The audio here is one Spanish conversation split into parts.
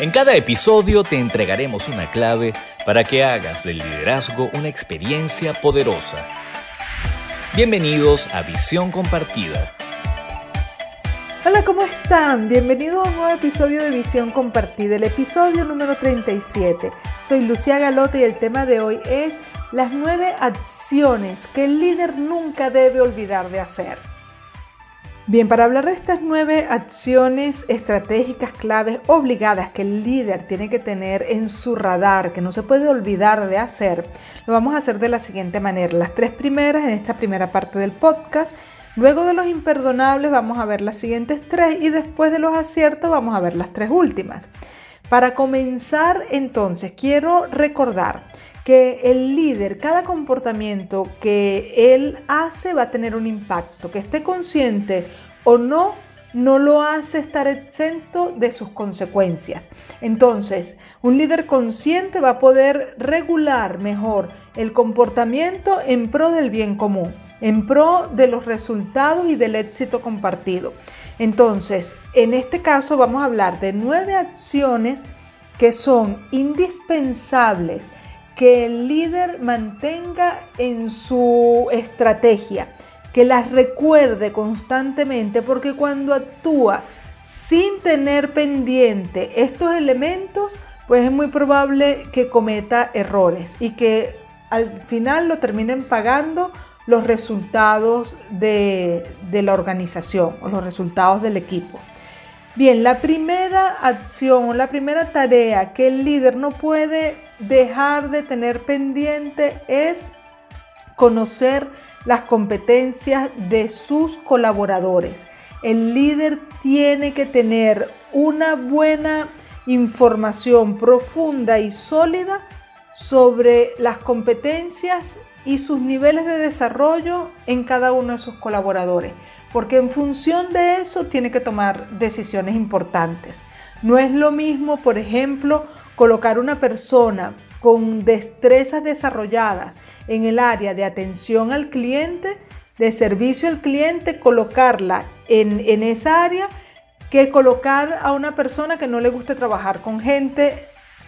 En cada episodio te entregaremos una clave para que hagas del liderazgo una experiencia poderosa. Bienvenidos a Visión Compartida. Hola, ¿cómo están? Bienvenidos a un nuevo episodio de Visión Compartida, el episodio número 37. Soy Lucía Galote y el tema de hoy es las nueve acciones que el líder nunca debe olvidar de hacer. Bien, para hablar de estas nueve acciones estratégicas claves obligadas que el líder tiene que tener en su radar, que no se puede olvidar de hacer, lo vamos a hacer de la siguiente manera. Las tres primeras en esta primera parte del podcast, luego de los imperdonables vamos a ver las siguientes tres y después de los aciertos vamos a ver las tres últimas. Para comenzar entonces, quiero recordar que el líder, cada comportamiento que él hace va a tener un impacto, que esté consciente o no, no lo hace estar exento de sus consecuencias. Entonces, un líder consciente va a poder regular mejor el comportamiento en pro del bien común, en pro de los resultados y del éxito compartido. Entonces, en este caso vamos a hablar de nueve acciones que son indispensables que el líder mantenga en su estrategia, que las recuerde constantemente, porque cuando actúa sin tener pendiente estos elementos, pues es muy probable que cometa errores y que al final lo terminen pagando los resultados de, de la organización o los resultados del equipo. Bien, la primera acción, la primera tarea que el líder no puede dejar de tener pendiente es conocer las competencias de sus colaboradores. El líder tiene que tener una buena información profunda y sólida sobre las competencias y sus niveles de desarrollo en cada uno de sus colaboradores porque en función de eso tiene que tomar decisiones importantes. No es lo mismo, por ejemplo, colocar una persona con destrezas desarrolladas en el área de atención al cliente, de servicio al cliente, colocarla en, esa área que colocar a una persona que no le guste trabajar con gente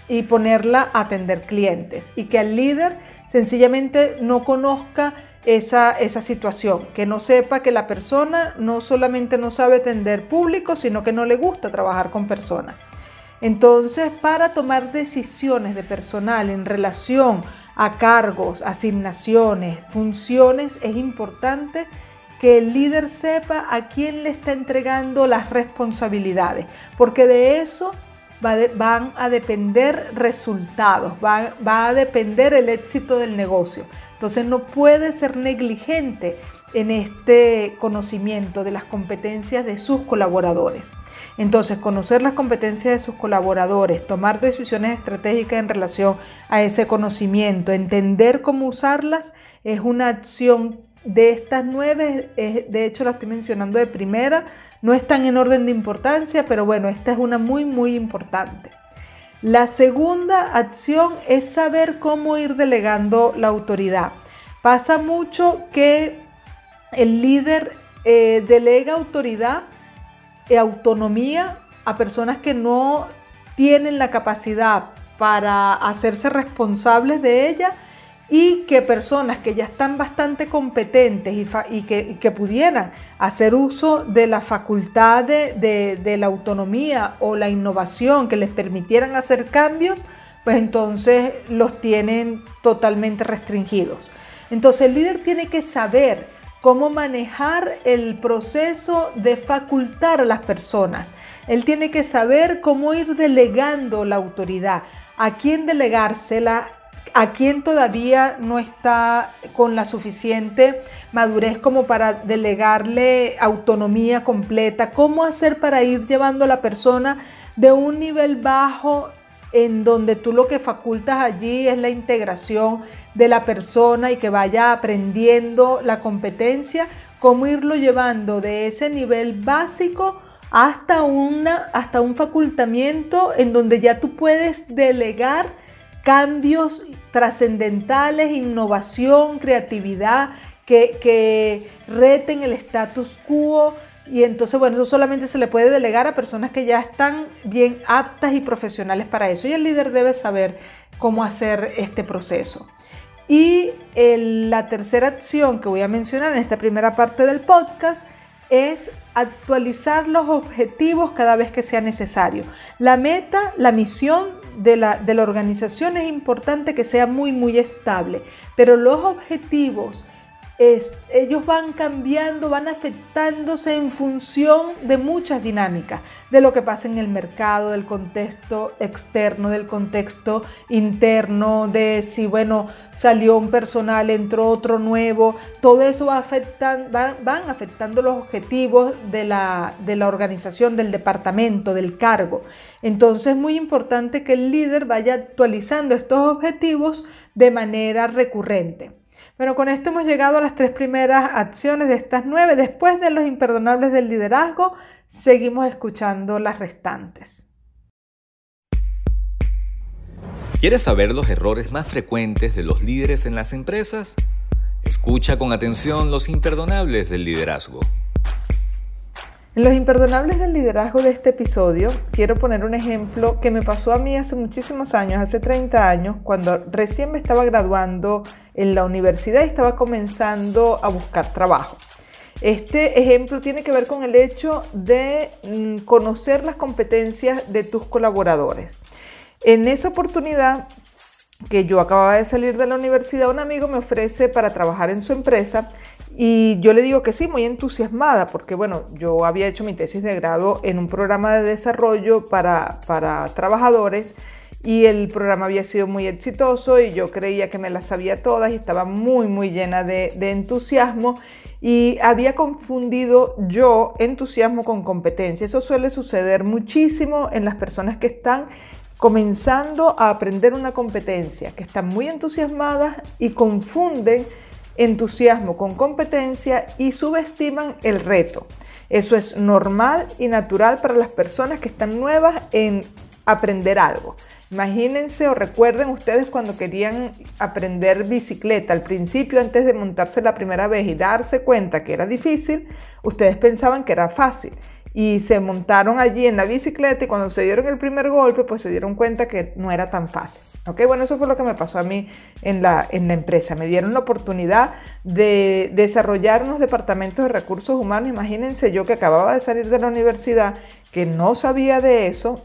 y ponerla a atender clientes y que el líder sencillamente no conozca esa, esa situación, que no sepa que la persona no solamente no sabe atender público, sino que no le gusta trabajar con personas. Entonces, para tomar decisiones de personal en relación a cargos, asignaciones, funciones, es importante que el líder sepa a quién le está entregando las responsabilidades, porque de eso van a depender resultados, va, va a depender el éxito del negocio. Entonces no puede ser negligente en este conocimiento de las competencias de sus colaboradores. Entonces, conocer las competencias de sus colaboradores, tomar decisiones estratégicas en relación a ese conocimiento, entender cómo usarlas, es una acción de estas nueve, de hecho la estoy mencionando de primera, no están en orden de importancia, pero bueno, esta es una muy, muy importante. La segunda acción es saber cómo ir delegando la autoridad. Pasa mucho que el líder eh, delega autoridad y autonomía a personas que no tienen la capacidad para hacerse responsables de ella y que personas que ya están bastante competentes y, que, pudieran hacer uso de la facultad de, de, la autonomía o la innovación que les permitieran hacer cambios, pues entonces los tienen totalmente restringidos. Entonces el líder tiene que saber cómo manejar el proceso de facultar a las personas. Él tiene que saber cómo ir delegando la autoridad, a quién delegársela, a quien todavía no está con la suficiente madurez como para delegarle autonomía completa, cómo hacer para ir llevando a la persona de un nivel bajo en donde tú lo que facultas allí es la integración de la persona y que vaya aprendiendo la competencia, cómo irlo llevando de ese nivel básico hasta, una, hasta un facultamiento en donde ya tú puedes delegar cambios trascendentales, innovación, creatividad, que, reten el status quo, Y entonces, bueno, eso solamente se le puede delegar a personas que ya están bien aptas y profesionales para eso. Y el líder debe saber cómo hacer este proceso. Y la tercera acción que voy a mencionar en esta primera parte del podcast es actualizar los objetivos cada vez que sea necesario. La meta, la misión de la, de la organización es importante que sea muy, muy estable, pero los objetivos ellos van cambiando, van afectándose en función de muchas dinámicas, de lo que pasa en el mercado, del contexto externo, del contexto interno, de si, bueno, salió un personal, entró otro nuevo, todo eso va afectan, van, afectando los objetivos de la, de la organización, del departamento, del cargo. Entonces es muy importante que el líder vaya actualizando estos objetivos de manera recurrente. Bueno, con esto hemos llegado a las tres primeras acciones de estas nueve. Después de los imperdonables del liderazgo, seguimos escuchando las restantes. ¿Quieres saber los errores más frecuentes de los líderes en las empresas? Escucha con atención los imperdonables del liderazgo. En los imperdonables del liderazgo de este episodio, quiero poner un ejemplo que me pasó a mí hace muchísimos años, hace 30 años, cuando recién me estaba graduando en la universidad y estaba comenzando a buscar trabajo. Este ejemplo tiene que ver con el hecho de mm, conocer las competencias de tus colaboradores. En esa oportunidad que yo acababa de salir de la universidad, un amigo me ofrece para trabajar en su empresa y yo le digo que sí, muy entusiasmada, porque bueno, yo había hecho mi tesis de grado en un programa de desarrollo para, trabajadores y el programa había sido muy exitoso y yo creía que me las sabía todas y estaba muy, muy llena de, de entusiasmo y había confundido yo entusiasmo con competencia. Eso suele suceder muchísimo en las personas que están comenzando a aprender una competencia, que están muy entusiasmadas y confunden entusiasmo con competencia y subestiman el reto. Eso es normal y natural para las personas que están nuevas en aprender algo. Imagínense o recuerden ustedes cuando querían aprender bicicleta. Al principio, antes de montarse la primera vez y darse cuenta que era difícil, ustedes pensaban que era fácil. Y se montaron allí en la bicicleta y cuando se dieron el primer golpe, pues se dieron cuenta que no era tan fácil. Ok, bueno, eso fue lo que me pasó a mí en la, en la empresa. Me dieron la oportunidad de desarrollar unos departamentos de recursos humanos. Imagínense yo que acababa de salir de la universidad, que no sabía de eso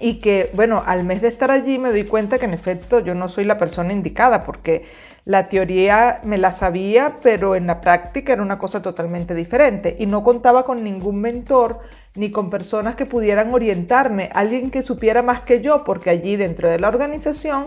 y que, bueno, al mes de estar allí me doy cuenta que en efecto yo no soy la persona indicada porque la teoría me la sabía, pero en la práctica era una cosa totalmente diferente y no contaba con ningún mentor ni con personas que pudieran orientarme, alguien que supiera más que yo, porque allí dentro de la organización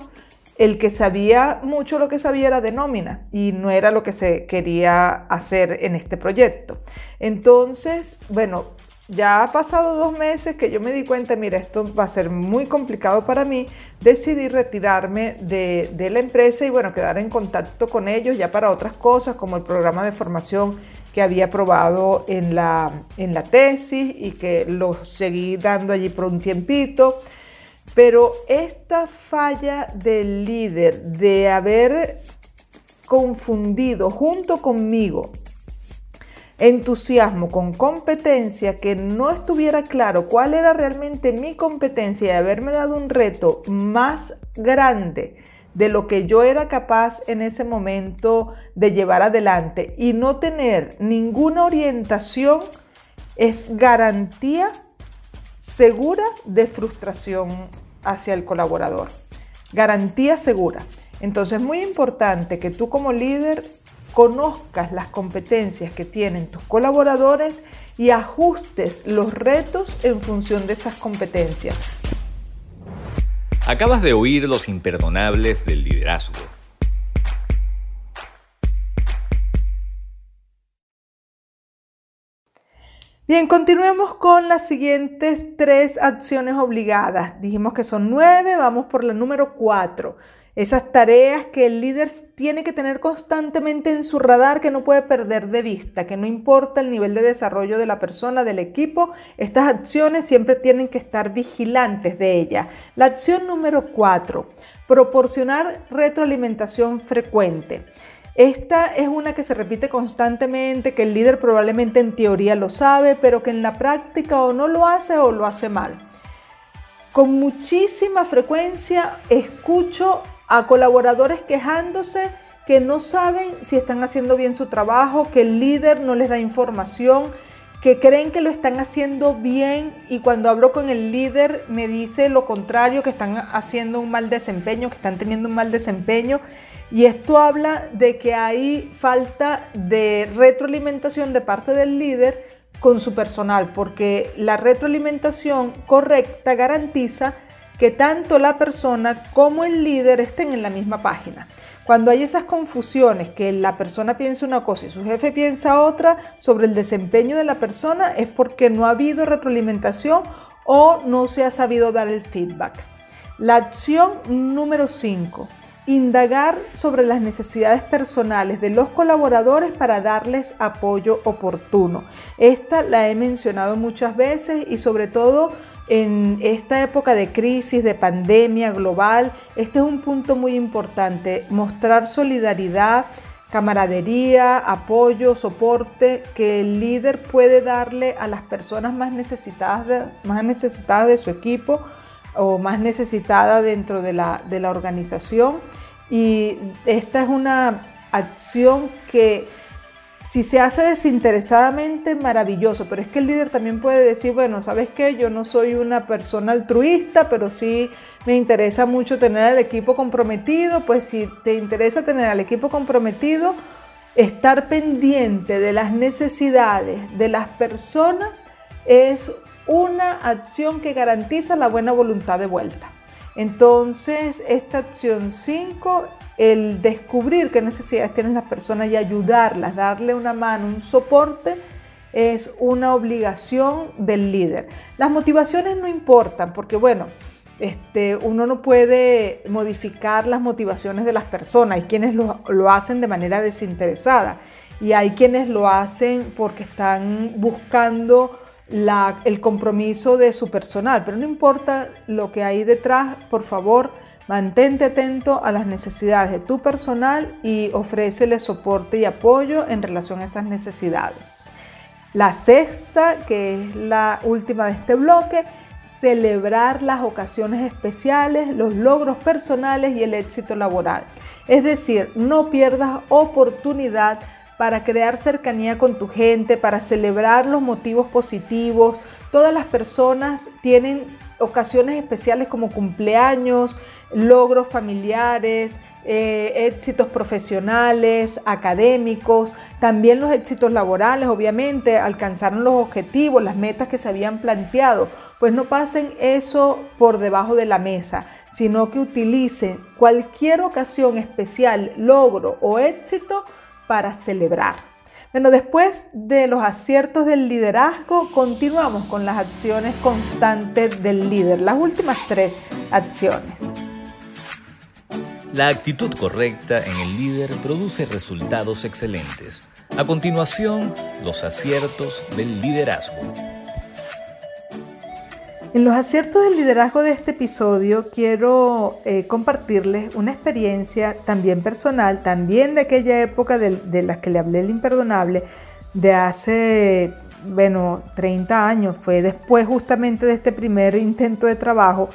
el que sabía mucho lo que sabía era de nómina y no era lo que se quería hacer en este proyecto. Entonces, bueno, ya ha pasado dos meses que yo me di cuenta, mira, esto va a ser muy complicado para mí, decidí retirarme de, de la empresa y bueno, quedar en contacto con ellos ya para otras cosas como el programa de formación que había probado en la, en la tesis y que lo seguí dando allí por un tiempito. Pero esta falla del líder de haber confundido junto conmigo entusiasmo con competencia, que no estuviera claro cuál era realmente mi competencia y haberme dado un reto más grande de lo que yo era capaz en ese momento de llevar adelante y no tener ninguna orientación es garantía segura de frustración hacia el colaborador. Garantía segura. Entonces es muy importante que tú como líder conozcas las competencias que tienen tus colaboradores y ajustes los retos en función de esas competencias. Acabas de oír los imperdonables del liderazgo. Bien, continuemos con las siguientes tres acciones obligadas. Dijimos que son nueve, vamos por la número cuatro. Esas tareas que el líder tiene que tener constantemente en su radar, que no puede perder de vista, que no importa el nivel de desarrollo de la persona, del equipo, estas acciones siempre tienen que estar vigilantes de ella. La acción número cuatro, proporcionar retroalimentación frecuente. Esta es una que se repite constantemente, que el líder probablemente en teoría lo sabe, pero que en la práctica o no lo hace o lo hace mal. Con muchísima frecuencia escucho a colaboradores quejándose que no saben si están haciendo bien su trabajo, que el líder no les da información, que creen que lo están haciendo bien y cuando hablo con el líder me dice lo contrario, que están haciendo un mal desempeño, que están teniendo un mal desempeño. Y esto habla de que hay falta de retroalimentación de parte del líder con su personal, porque la retroalimentación correcta garantiza que tanto la persona como el líder estén en la misma página. Cuando hay esas confusiones, que la persona piensa una cosa y su jefe piensa otra sobre el desempeño de la persona, es porque no ha habido retroalimentación o no se ha sabido dar el feedback. La acción número 5. Indagar sobre las necesidades personales de los colaboradores para darles apoyo oportuno. Esta la he mencionado muchas veces y sobre todo en esta época de crisis, de pandemia global, este es un punto muy importante, mostrar solidaridad, camaradería, apoyo, soporte que el líder puede darle a las personas más necesitadas de, más necesitadas de su equipo o más necesitadas dentro de la, de la organización. Y esta es una acción que si se hace desinteresadamente, maravilloso, pero es que el líder también puede decir, bueno, ¿sabes qué? Yo no soy una persona altruista, pero sí me interesa mucho tener al equipo comprometido, pues si te interesa tener al equipo comprometido, estar pendiente de las necesidades de las personas es una acción que garantiza la buena voluntad de vuelta. Entonces, esta acción 5 el descubrir qué necesidades tienen las personas y ayudarlas, darle una mano, un soporte, es una obligación del líder. Las motivaciones no importan porque, bueno, este, uno no puede modificar las motivaciones de las personas. Hay quienes lo, lo hacen de manera desinteresada y hay quienes lo hacen porque están buscando el compromiso de su personal. Pero no importa lo que hay detrás, por favor, Mantente atento a las necesidades de tu personal y ofrécele soporte y apoyo en relación a esas necesidades. La sexta, que es la última de este bloque, celebrar las ocasiones especiales, los logros personales y el éxito laboral. Es decir, no pierdas oportunidad para crear cercanía con tu gente, para celebrar los motivos positivos. Todas las personas tienen ocasiones especiales como cumpleaños, logros familiares, eh, éxitos profesionales, académicos, también los éxitos laborales, obviamente, alcanzaron los objetivos, las metas que se habían planteado. Pues no pasen eso por debajo de la mesa, sino que utilicen cualquier ocasión especial, logro o éxito para celebrar. Bueno, después de los aciertos del liderazgo, continuamos con las acciones constantes del líder, las últimas tres acciones. La actitud correcta en el líder produce resultados excelentes. A continuación, los aciertos del liderazgo. En los aciertos del liderazgo de este episodio quiero eh, compartirles una experiencia también personal, también de aquella época de, de la que le hablé el imperdonable, de hace, bueno, 30 años, fue después justamente de este primer intento de trabajo.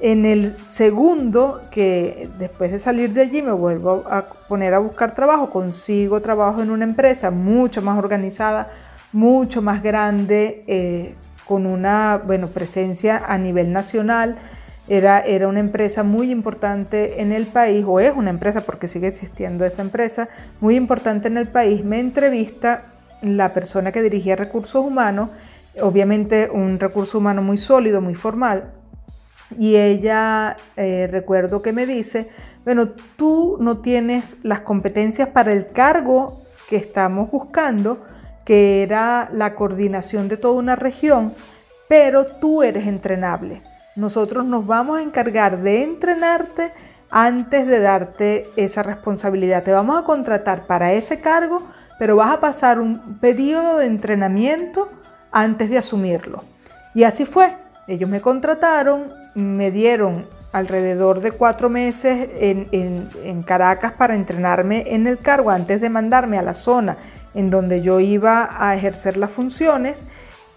En el segundo, que después de salir de allí me vuelvo a poner a buscar trabajo, consigo trabajo en una empresa mucho más organizada, mucho más grande. Eh, con una bueno, presencia a nivel nacional. Era, era una empresa muy importante en el país, o es una empresa porque sigue existiendo esa empresa, muy importante en el país. Me entrevista la persona que dirigía recursos humanos, obviamente un recurso humano muy sólido, muy formal, y ella, eh, recuerdo que me dice, bueno, tú no tienes las competencias para el cargo que estamos buscando, que era la coordinación de toda una región, pero tú eres entrenable. Nosotros nos vamos a encargar de entrenarte antes de darte esa responsabilidad. Te vamos a contratar para ese cargo, pero vas a pasar un periodo de entrenamiento antes de asumirlo. Y así fue. Ellos me contrataron, me dieron alrededor de cuatro meses en, en, Caracas para entrenarme en el cargo antes de mandarme a la zona en donde yo iba a ejercer las funciones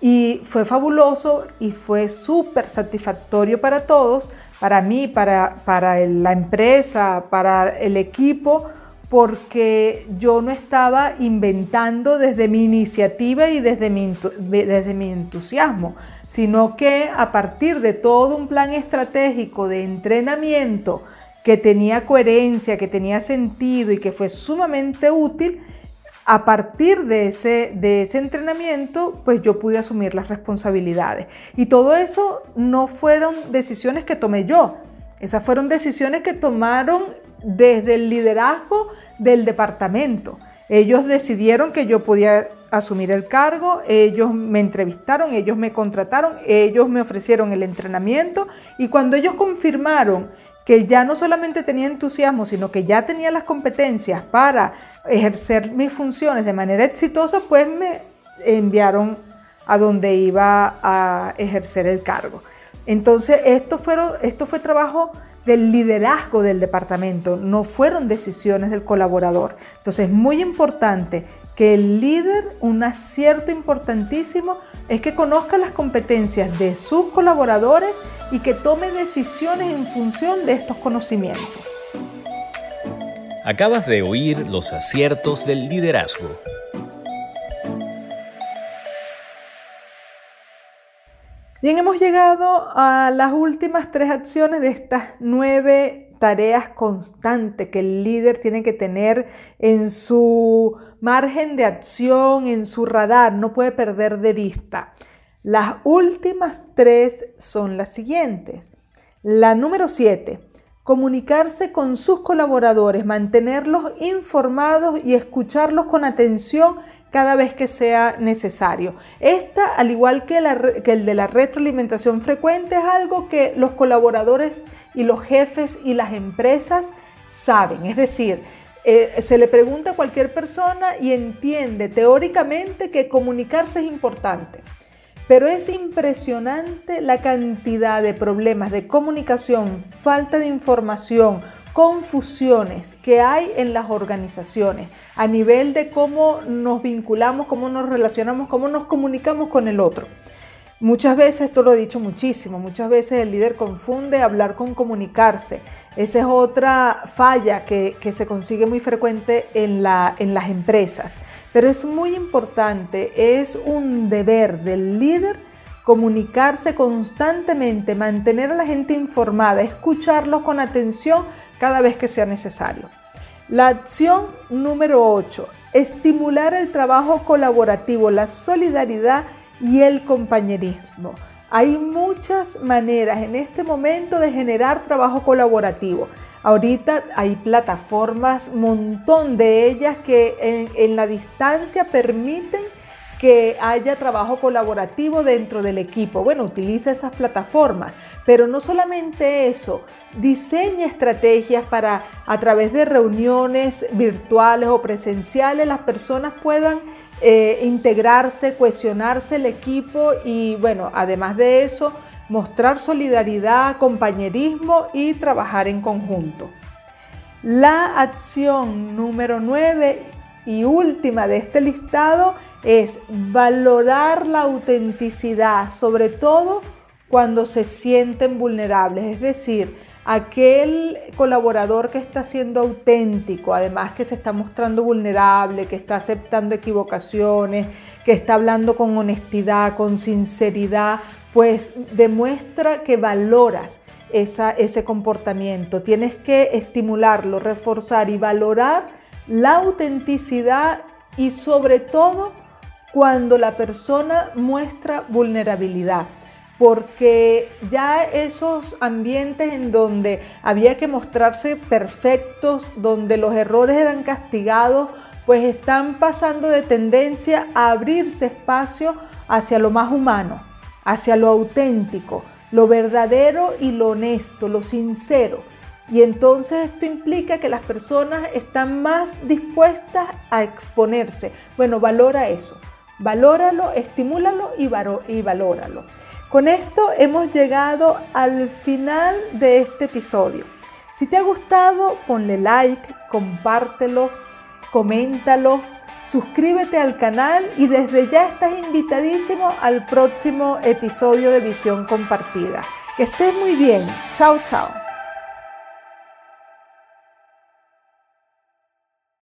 y fue fabuloso y fue súper satisfactorio para todos, para mí, para, para la empresa, para el equipo, porque yo no estaba inventando desde mi iniciativa y desde mi, desde mi entusiasmo, sino que a partir de todo un plan estratégico de entrenamiento que tenía coherencia, que tenía sentido y que fue sumamente útil, a partir de ese, de ese entrenamiento, pues yo pude asumir las responsabilidades. Y todo eso no fueron decisiones que tomé yo, esas fueron decisiones que tomaron desde el liderazgo del departamento. Ellos decidieron que yo podía asumir el cargo, ellos me entrevistaron, ellos me contrataron, ellos me ofrecieron el entrenamiento y cuando ellos confirmaron que ya no solamente tenía entusiasmo, sino que ya tenía las competencias para ejercer mis funciones de manera exitosa, pues me enviaron a donde iba a ejercer el cargo. Entonces, esto, fueron, esto fue trabajo del liderazgo del departamento, no fueron decisiones del colaborador. Entonces es muy importante que el líder, un acierto importantísimo, es que conozca las competencias de sus colaboradores y que tome decisiones en función de estos conocimientos. Acabas de oír los aciertos del liderazgo. Bien, hemos llegado a las últimas tres acciones de estas nueve tareas constantes que el líder tiene que tener en su margen de acción, en su radar, no puede perder de vista. Las últimas tres son las siguientes. La número siete, comunicarse con sus colaboradores, mantenerlos informados y escucharlos con atención cada vez que sea necesario. Esta, al igual que, el de la retroalimentación frecuente, es algo que los colaboradores y los jefes y las empresas saben. Es decir, eh, se le pregunta a cualquier persona y entiende teóricamente que comunicarse es importante. Pero es impresionante la cantidad de problemas de comunicación, falta de información, confusiones que hay en las organizaciones a nivel de cómo nos vinculamos, cómo nos relacionamos, cómo nos comunicamos con el otro. Muchas veces, esto lo he dicho muchísimo, muchas veces el líder confunde hablar con comunicarse. Esa es otra falla que, se consigue muy frecuente en, en las empresas. Pero es muy importante, es un deber del líder comunicarse constantemente, mantener a la gente informada, escucharlos con atención cada vez que sea necesario. La acción número 8, estimular el trabajo colaborativo, la solidaridad y el compañerismo. Hay muchas maneras en este momento de generar trabajo colaborativo. Ahorita hay plataformas, montón de ellas que en, la distancia permiten que haya trabajo colaborativo dentro del equipo. Bueno, utiliza esas plataformas, pero no solamente eso, diseña estrategias para a través de reuniones virtuales o presenciales las personas puedan eh, integrarse, cohesionarse el equipo y bueno, además de eso, mostrar solidaridad, compañerismo y trabajar en conjunto. La acción número 9 y última de este listado es valorar la autenticidad, sobre todo cuando se sienten vulnerables, es decir, aquel colaborador que está siendo auténtico, además que se está mostrando vulnerable, que está aceptando equivocaciones, que está hablando con honestidad, con sinceridad, pues demuestra que valoras ese comportamiento. Tienes que estimularlo, reforzar y valorar la autenticidad y sobre todo cuando la persona muestra vulnerabilidad porque ya esos ambientes en donde había que mostrarse perfectos, donde los errores eran castigados, pues están pasando de tendencia a abrirse espacio hacia lo más humano, hacia lo auténtico, lo verdadero y lo honesto, lo sincero. Y entonces esto implica que las personas están más dispuestas a exponerse. Bueno, valora eso, valóralo, estimúlalo y, y valóralo. Con esto hemos llegado al final de este episodio. Si te ha gustado, ponle like, compártelo, coméntalo, suscríbete al canal y desde ya estás invitadísimo al próximo episodio de Visión Compartida. Que estés muy bien. Chao, chao.